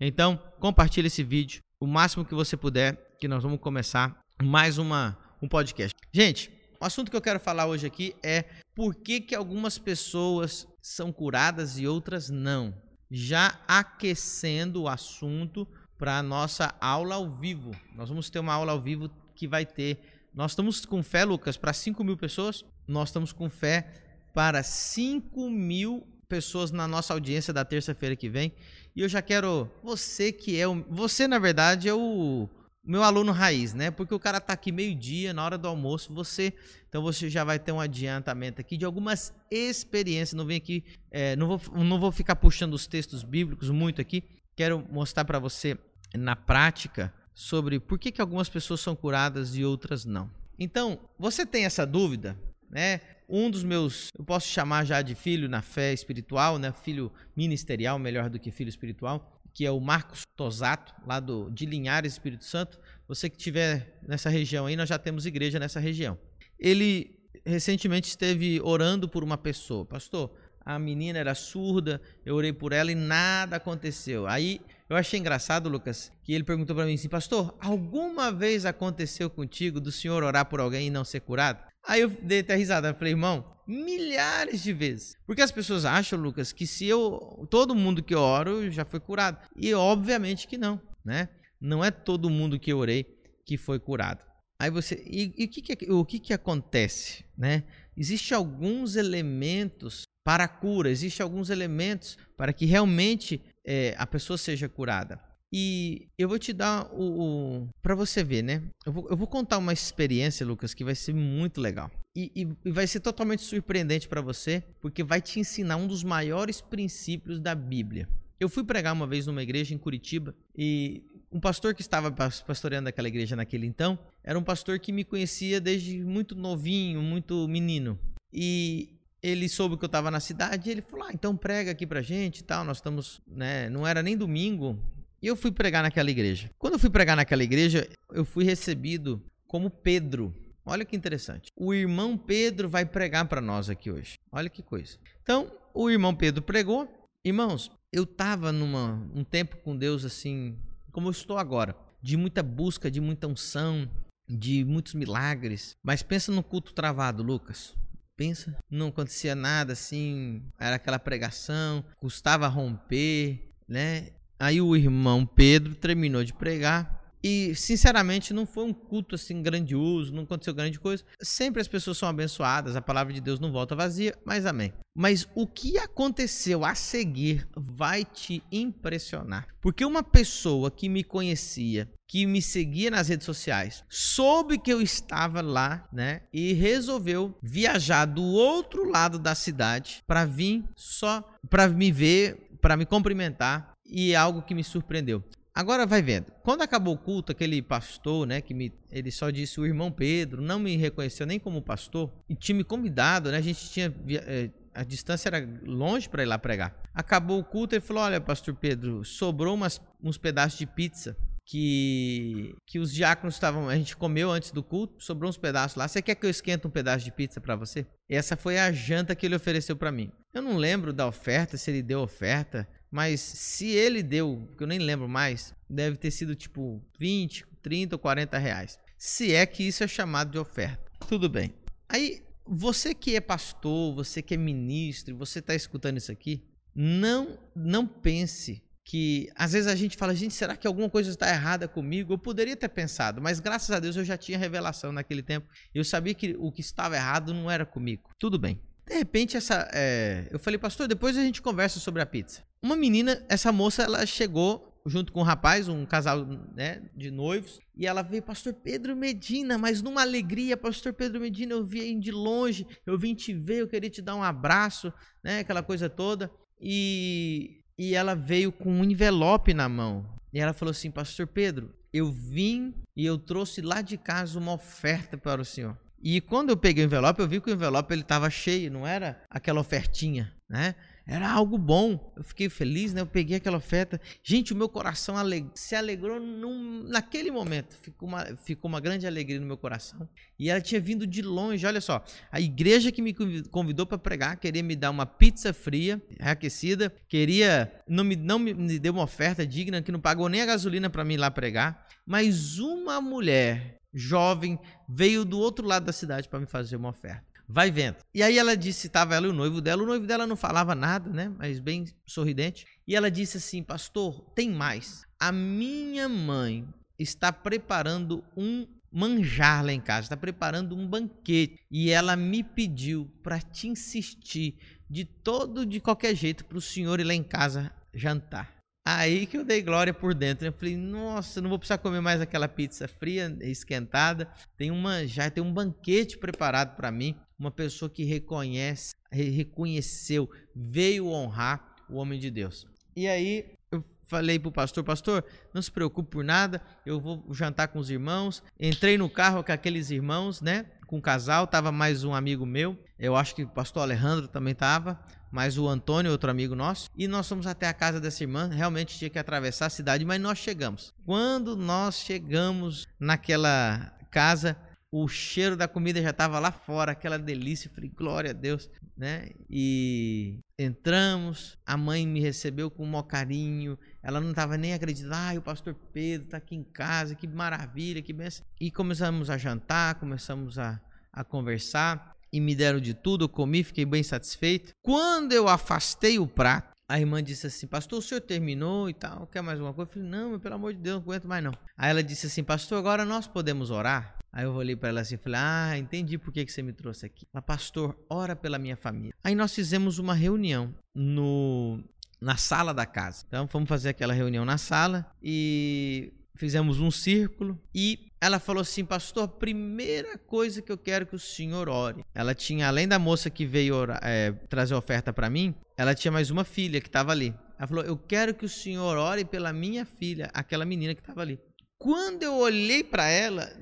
Então, compartilhe esse vídeo o máximo que você puder, que nós vamos começar mais uma, um podcast. Gente, o assunto que eu quero falar hoje aqui é por que, que algumas pessoas são curadas e outras não. Já aquecendo o assunto para a nossa aula ao vivo. Nós vamos ter uma aula ao vivo que vai ter. Nós estamos com fé, Lucas, para 5 mil pessoas. Nós estamos com fé para 5 mil pessoas na nossa audiência da terça-feira que vem. E eu já quero. Você que é o. Você, na verdade, é o meu aluno raiz, né? Porque o cara tá aqui meio-dia, na hora do almoço, você. Então você já vai ter um adiantamento aqui de algumas experiências. Não vem aqui. É, não, vou, não vou ficar puxando os textos bíblicos muito aqui. Quero mostrar para você na prática sobre por que, que algumas pessoas são curadas e outras não. Então, você tem essa dúvida, né? Um dos meus, eu posso chamar já de filho na fé espiritual, né? Filho ministerial, melhor do que filho espiritual, que é o Marcos Tosato, lá do, de Linhares, Espírito Santo. Você que estiver nessa região aí, nós já temos igreja nessa região. Ele recentemente esteve orando por uma pessoa. Pastor, a menina era surda, eu orei por ela e nada aconteceu. Aí eu achei engraçado, Lucas, que ele perguntou para mim assim: Pastor, alguma vez aconteceu contigo do senhor orar por alguém e não ser curado? Aí eu dei até risada, eu falei, irmão, milhares de vezes. Porque as pessoas acham, Lucas, que se eu. Todo mundo que eu oro já foi curado. E obviamente que não, né? Não é todo mundo que eu orei que foi curado. Aí você. E, e o, que, que, o que, que acontece, né? Existem alguns elementos para a cura, existem alguns elementos para que realmente é, a pessoa seja curada. E eu vou te dar o. o para você ver, né? Eu vou, eu vou, contar uma experiência, Lucas, que vai ser muito legal. E, e, e vai ser totalmente surpreendente para você, porque vai te ensinar um dos maiores princípios da Bíblia. Eu fui pregar uma vez numa igreja em Curitiba e um pastor que estava pastoreando aquela igreja naquele então era um pastor que me conhecia desde muito novinho, muito menino. E ele soube que eu estava na cidade e ele falou: ah, então prega aqui pra gente e tal. Nós estamos, né? Não era nem domingo, e eu fui pregar naquela igreja. Quando eu fui pregar naquela igreja, eu fui recebido como Pedro. Olha que interessante. O irmão Pedro vai pregar para nós aqui hoje. Olha que coisa. Então, o irmão Pedro pregou. Irmãos, eu estava num um tempo com Deus assim, como eu estou agora, de muita busca, de muita unção, de muitos milagres. Mas pensa no culto travado, Lucas. Pensa, não acontecia nada assim, era aquela pregação, custava romper, né? Aí o irmão Pedro terminou de pregar e, sinceramente, não foi um culto assim grandioso, não aconteceu grande coisa. Sempre as pessoas são abençoadas, a palavra de Deus não volta vazia, mas amém. Mas o que aconteceu a seguir vai te impressionar. Porque uma pessoa que me conhecia, que me seguia nas redes sociais, soube que eu estava lá, né? E resolveu viajar do outro lado da cidade para vir só para me ver, para me cumprimentar e é algo que me surpreendeu. Agora vai vendo. Quando acabou o culto, aquele pastor, né, que me, ele só disse o irmão Pedro, não me reconheceu nem como pastor e tinha me convidado, né? A gente tinha é, a distância era longe para ir lá pregar. Acabou o culto, ele falou: "Olha, pastor Pedro, sobrou umas, uns pedaços de pizza que que os diáconos estavam, a gente comeu antes do culto, sobrou uns pedaços lá. Você quer que eu esquente um pedaço de pizza para você?" Essa foi a janta que ele ofereceu para mim. Eu não lembro da oferta, se ele deu oferta, mas se ele deu, que eu nem lembro mais, deve ter sido tipo 20, 30 ou 40 reais. Se é que isso é chamado de oferta. Tudo bem. Aí, você que é pastor, você que é ministro, você está escutando isso aqui, não, não pense que às vezes a gente fala, gente, será que alguma coisa está errada comigo? Eu poderia ter pensado, mas graças a Deus eu já tinha revelação naquele tempo. Eu sabia que o que estava errado não era comigo. Tudo bem. De repente, essa, é... eu falei, pastor, depois a gente conversa sobre a pizza. Uma menina, essa moça, ela chegou junto com um rapaz, um casal né, de noivos, e ela veio, pastor Pedro Medina, mas numa alegria, pastor Pedro Medina, eu vim de longe, eu vim te ver, eu queria te dar um abraço, né, aquela coisa toda. E, e ela veio com um envelope na mão. E ela falou assim, pastor Pedro, eu vim e eu trouxe lá de casa uma oferta para o senhor. E quando eu peguei o envelope, eu vi que o envelope ele estava cheio, não era aquela ofertinha, né? Era algo bom. Eu fiquei feliz, né? Eu peguei aquela oferta. Gente, o meu coração aleg se alegrou num, naquele momento. Ficou uma, ficou uma grande alegria no meu coração. E ela tinha vindo de longe. Olha só, a igreja que me convidou para pregar queria me dar uma pizza fria, reaquecida. Queria, não me, não me deu uma oferta digna, que não pagou nem a gasolina para mim ir lá pregar. Mas uma mulher jovem veio do outro lado da cidade para me fazer uma oferta. Vai vendo. E aí ela disse, estava ela e o noivo dela. O noivo dela não falava nada, né? Mas bem sorridente. E ela disse assim, pastor, tem mais. A minha mãe está preparando um manjar lá em casa, está preparando um banquete. E ela me pediu para te insistir de todo, de qualquer jeito, para o senhor ir lá em casa jantar. Aí que eu dei glória por dentro. Eu falei, nossa, não vou precisar comer mais aquela pizza fria, esquentada. Tem uma, já tem um banquete preparado para mim. Uma pessoa que reconhece, reconheceu, veio honrar o homem de Deus. E aí eu falei pro pastor, pastor, não se preocupe por nada, eu vou jantar com os irmãos. Entrei no carro com aqueles irmãos, né? Com o casal, tava mais um amigo meu. Eu acho que o pastor Alejandro também tava mais o Antônio, outro amigo nosso, e nós fomos até a casa dessa irmã. Realmente tinha que atravessar a cidade, mas nós chegamos. Quando nós chegamos naquela casa, o cheiro da comida já estava lá fora, aquela delícia. Eu falei, glória a Deus, né? E entramos, a mãe me recebeu com um maior carinho. Ela não estava nem acreditando. Ah, o pastor Pedro está aqui em casa, que maravilha, que benção. E começamos a jantar, começamos a, a conversar e me deram de tudo, eu comi, fiquei bem satisfeito. Quando eu afastei o prato, a irmã disse assim: Pastor, o senhor terminou e tal, quer mais alguma coisa? Eu falei: Não, pelo amor de Deus, não aguento mais não. Aí ela disse assim: Pastor, agora nós podemos orar? Aí eu olhei para ela assim e falei: Ah, entendi por que, que você me trouxe aqui. Ela, pastor, ora pela minha família. Aí nós fizemos uma reunião no, na sala da casa. Então fomos fazer aquela reunião na sala e fizemos um círculo e ela falou assim, pastor, primeira coisa que eu quero que o senhor ore. Ela tinha, além da moça que veio orar, é, trazer oferta para mim, ela tinha mais uma filha que estava ali. Ela falou, eu quero que o senhor ore pela minha filha, aquela menina que estava ali. Quando eu olhei para ela,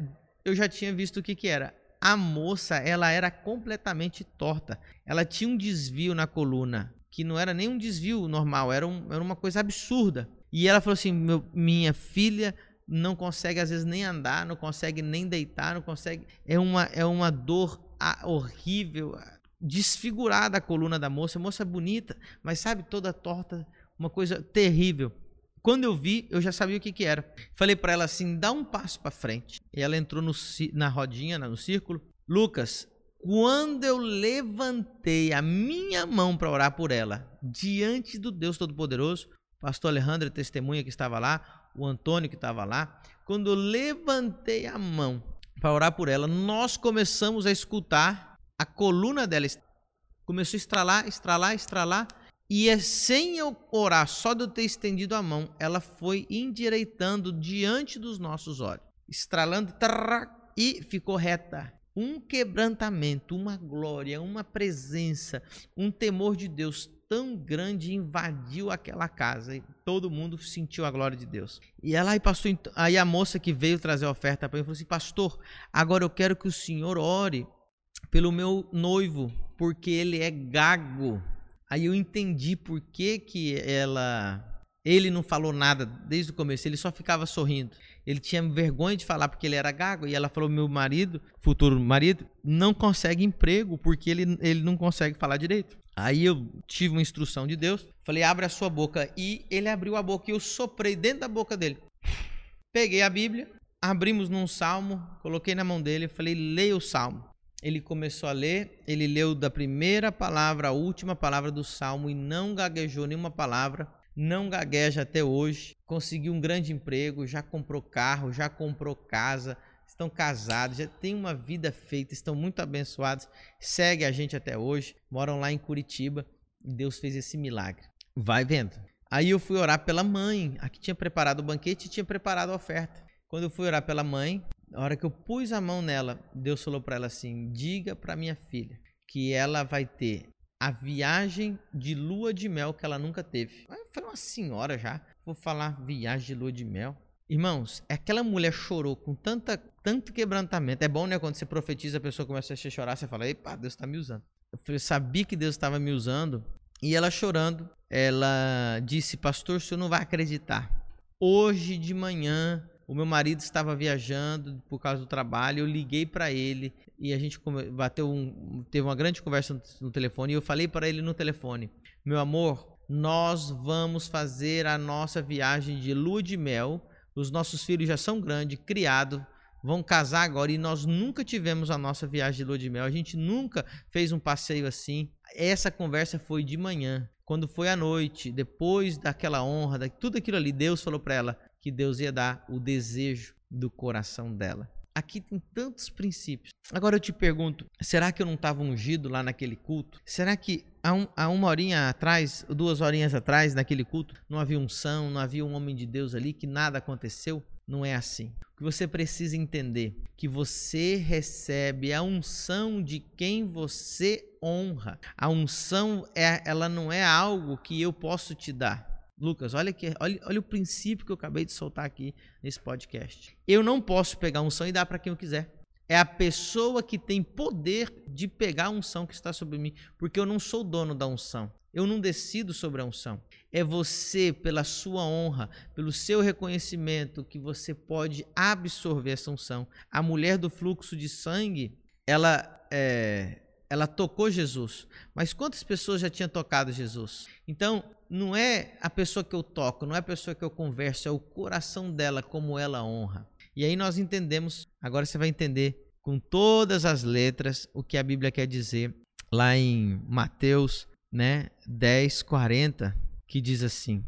eu já tinha visto o que que era. A moça, ela era completamente torta. Ela tinha um desvio na coluna, que não era nem um desvio normal, era, um, era uma coisa absurda. E ela falou assim: minha filha não consegue às vezes nem andar, não consegue nem deitar, não consegue. É uma, é uma dor horrível, desfigurada a coluna da moça. A moça é bonita, mas sabe, toda torta, uma coisa terrível. Quando eu vi, eu já sabia o que, que era. Falei para ela assim: dá um passo para frente. E ela entrou no, na rodinha, no círculo. Lucas, quando eu levantei a minha mão para orar por ela, diante do Deus Todo-Poderoso, pastor Alejandro, testemunha que estava lá, o Antônio que estava lá, quando eu levantei a mão para orar por ela, nós começamos a escutar a coluna dela começou a estralar, estralar, estralar, e é sem eu orar, só de eu ter estendido a mão, ela foi endireitando diante dos nossos olhos, estralando e ficou reta. Um quebrantamento, uma glória, uma presença, um temor de Deus tão grande invadiu aquela casa e todo mundo sentiu a glória de Deus. E ela aí passou, aí a moça que veio trazer a oferta para mim falou assim: "Pastor, agora eu quero que o senhor ore pelo meu noivo, porque ele é gago". Aí eu entendi por que que ela ele não falou nada desde o começo, ele só ficava sorrindo. Ele tinha vergonha de falar porque ele era gago. E ela falou: Meu marido, futuro marido, não consegue emprego porque ele, ele não consegue falar direito. Aí eu tive uma instrução de Deus, falei, abre a sua boca. E ele abriu a boca e eu soprei dentro da boca dele. Peguei a Bíblia, abrimos num salmo, coloquei na mão dele falei, leia o salmo. Ele começou a ler, ele leu da primeira palavra à última palavra do salmo e não gaguejou nenhuma palavra, não gagueja até hoje. Conseguiu um grande emprego, já comprou carro, já comprou casa, estão casados, já têm uma vida feita, estão muito abençoados, segue a gente até hoje, moram lá em Curitiba e Deus fez esse milagre. Vai vendo. Aí eu fui orar pela mãe, a que tinha preparado o banquete e tinha preparado a oferta. Quando eu fui orar pela mãe, na hora que eu pus a mão nela, Deus falou para ela assim: diga para minha filha que ela vai ter a viagem de lua de mel que ela nunca teve. Eu falei, uma senhora já, vou falar viagem de lua de mel. Irmãos, aquela mulher chorou com tanta, tanto quebrantamento. É bom, né? Quando você profetiza, a pessoa começa a chorar, você fala, epa, Deus está me usando. Eu sabia que Deus estava me usando E ela chorando, ela disse: Pastor, o senhor não vai acreditar. Hoje de manhã, o meu marido estava viajando por causa do trabalho. Eu liguei para ele e a gente bateu um, teve uma grande conversa no telefone. E eu falei para ele no telefone: Meu amor, nós vamos fazer a nossa viagem de lua de mel. Os nossos filhos já são grandes, criados, vão casar agora e nós nunca tivemos a nossa viagem de lua de mel. A gente nunca fez um passeio assim. Essa conversa foi de manhã. Quando foi à noite, depois daquela honra, de tudo aquilo ali, Deus falou para ela que Deus ia dar o desejo do coração dela. Aqui tem tantos princípios. Agora eu te pergunto: será que eu não estava ungido lá naquele culto? Será que há, um, há, uma horinha atrás, duas horinhas atrás, naquele culto, não havia unção, não havia um homem de Deus ali, que nada aconteceu? Não é assim. O que você precisa entender que você recebe a unção de quem você honra. A unção é, ela não é algo que eu posso te dar. Lucas, olha, aqui, olha, olha o princípio que eu acabei de soltar aqui nesse podcast. Eu não posso pegar a unção e dar para quem eu quiser. É a pessoa que tem poder de pegar a unção que está sobre mim, porque eu não sou dono da unção. Eu não decido sobre a unção é você, pela sua honra, pelo seu reconhecimento, que você pode absorver essa unção. A mulher do fluxo de sangue, ela, é, ela tocou Jesus, mas quantas pessoas já tinham tocado Jesus? Então, não é a pessoa que eu toco, não é a pessoa que eu converso, é o coração dela, como ela honra. E aí nós entendemos, agora você vai entender com todas as letras o que a Bíblia quer dizer lá em Mateus né, 10, 40 que diz assim: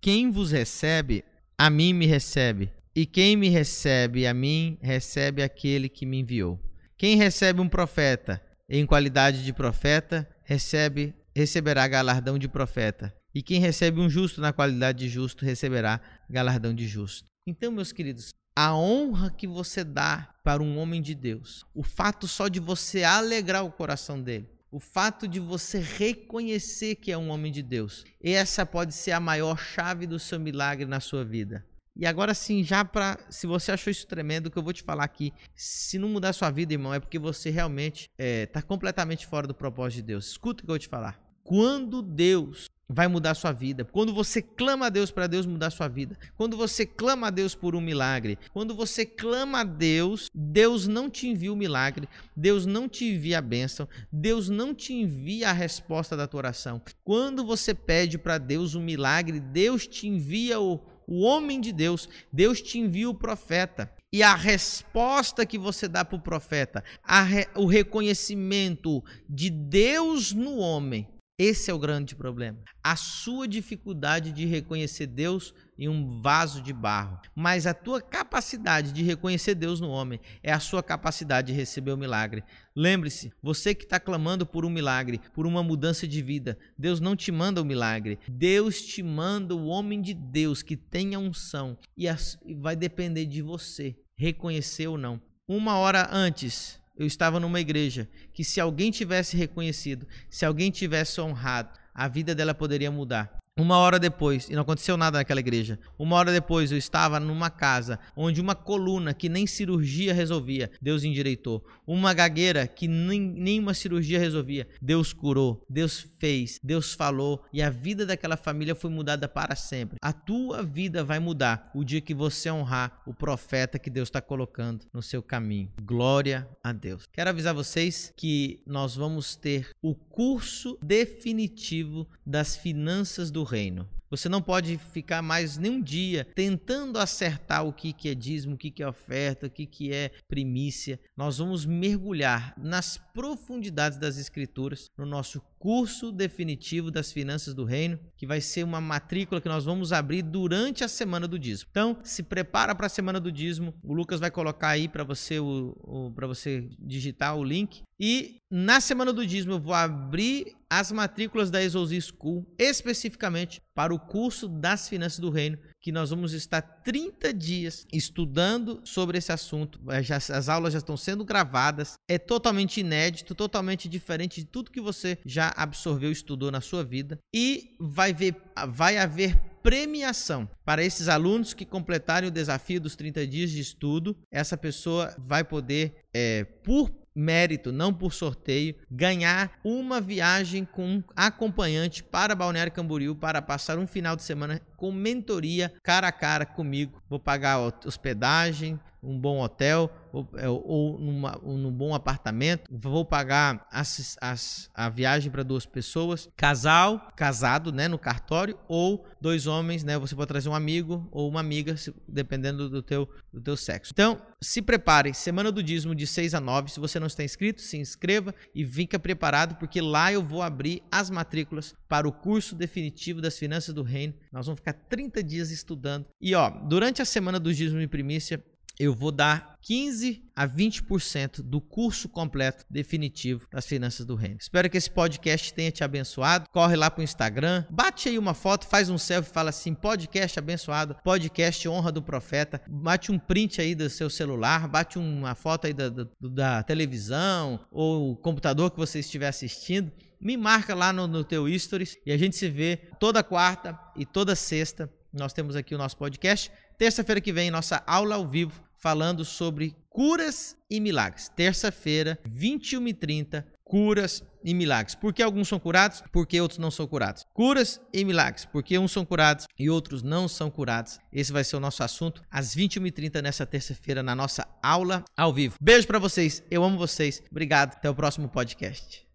Quem vos recebe, a mim me recebe, e quem me recebe a mim, recebe aquele que me enviou. Quem recebe um profeta em qualidade de profeta, recebe receberá galardão de profeta. E quem recebe um justo na qualidade de justo, receberá galardão de justo. Então, meus queridos, a honra que você dá para um homem de Deus, o fato só de você alegrar o coração dele, o fato de você reconhecer que é um homem de Deus. Essa pode ser a maior chave do seu milagre na sua vida. E agora sim, já para, se você achou isso tremendo, o que eu vou te falar aqui, se não mudar sua vida, irmão, é porque você realmente está é, tá completamente fora do propósito de Deus. Escuta o que eu vou te falar. Quando Deus vai mudar a sua vida. Quando você clama a Deus para Deus mudar a sua vida. Quando você clama a Deus por um milagre. Quando você clama a Deus, Deus não te envia o milagre. Deus não te envia a bênção. Deus não te envia a resposta da tua oração. Quando você pede para Deus um milagre, Deus te envia o, o homem de Deus. Deus te envia o profeta. E a resposta que você dá para o profeta, re, o reconhecimento de Deus no homem, esse é o grande problema. A sua dificuldade de reconhecer Deus em um vaso de barro. Mas a tua capacidade de reconhecer Deus no homem é a sua capacidade de receber o milagre. Lembre-se, você que está clamando por um milagre, por uma mudança de vida, Deus não te manda o um milagre. Deus te manda o homem de Deus que tenha unção. E vai depender de você reconhecer ou não. Uma hora antes eu estava numa igreja que se alguém tivesse reconhecido, se alguém tivesse honrado, a vida dela poderia mudar. Uma hora depois, e não aconteceu nada naquela igreja, uma hora depois eu estava numa casa onde uma coluna que nem cirurgia resolvia, Deus endireitou. Uma gagueira que nem, nenhuma cirurgia resolvia, Deus curou, Deus fez, Deus falou e a vida daquela família foi mudada para sempre. A tua vida vai mudar o dia que você honrar o profeta que Deus está colocando no seu caminho. Glória a Deus. Quero avisar vocês que nós vamos ter o curso definitivo das finanças do reino. Você não pode ficar mais nem um dia tentando acertar o que, é dízimo, o que, é oferta, o que é primícia. Nós vamos mergulhar nas profundidades das Escrituras no nosso curso definitivo das finanças do reino, que vai ser uma matrícula que nós vamos abrir durante a semana do dízimo. Então, se prepara para a semana do dízimo. O Lucas vai colocar aí para você o, o para você digitar o link e na semana do dízimo eu vou abrir as matrículas da Exousi School especificamente para o curso das finanças do reino, que nós vamos estar 30 dias estudando sobre esse assunto. É, as aulas já estão sendo gravadas, é totalmente inédito, totalmente diferente de tudo que você já absorveu estudou na sua vida. E vai, ver, vai haver premiação para esses alunos que completarem o desafio dos 30 dias de estudo. Essa pessoa vai poder, é, por mérito, não por sorteio, ganhar uma viagem com acompanhante para Balneário Camboriú para passar um final de semana com mentoria cara a cara comigo. Vou pagar hospedagem, um bom hotel ou, é, ou numa, num bom apartamento. Vou pagar as, as, a viagem para duas pessoas, casal, casado, né, no cartório, ou dois homens, né? Você pode trazer um amigo ou uma amiga, dependendo do teu, do teu sexo. Então, se prepare, semana do dízimo de 6 a 9. Se você não está inscrito, se inscreva e fica preparado, porque lá eu vou abrir as matrículas para o curso definitivo das finanças do reino. Nós vamos ficar 30 dias estudando. E ó, durante a semana do dízimo de primícia, eu vou dar 15 a 20% do curso completo definitivo das finanças do reino. Espero que esse podcast tenha te abençoado. Corre lá para o Instagram, bate aí uma foto, faz um selfie, fala assim: podcast abençoado, podcast honra do profeta. Bate um print aí do seu celular, bate uma foto aí da, da, da televisão ou computador que você estiver assistindo me marca lá no, no teu stories e a gente se vê toda quarta e toda sexta. Nós temos aqui o nosso podcast. Terça-feira que vem, nossa aula ao vivo falando sobre curas e milagres. Terça-feira, 21h30, curas e milagres. Por que alguns são curados? Porque outros não são curados. Curas e milagres. Porque uns são curados e outros não são curados. Esse vai ser o nosso assunto às 21h30 nessa terça-feira na nossa aula ao vivo. Beijo para vocês. Eu amo vocês. Obrigado. Até o próximo podcast.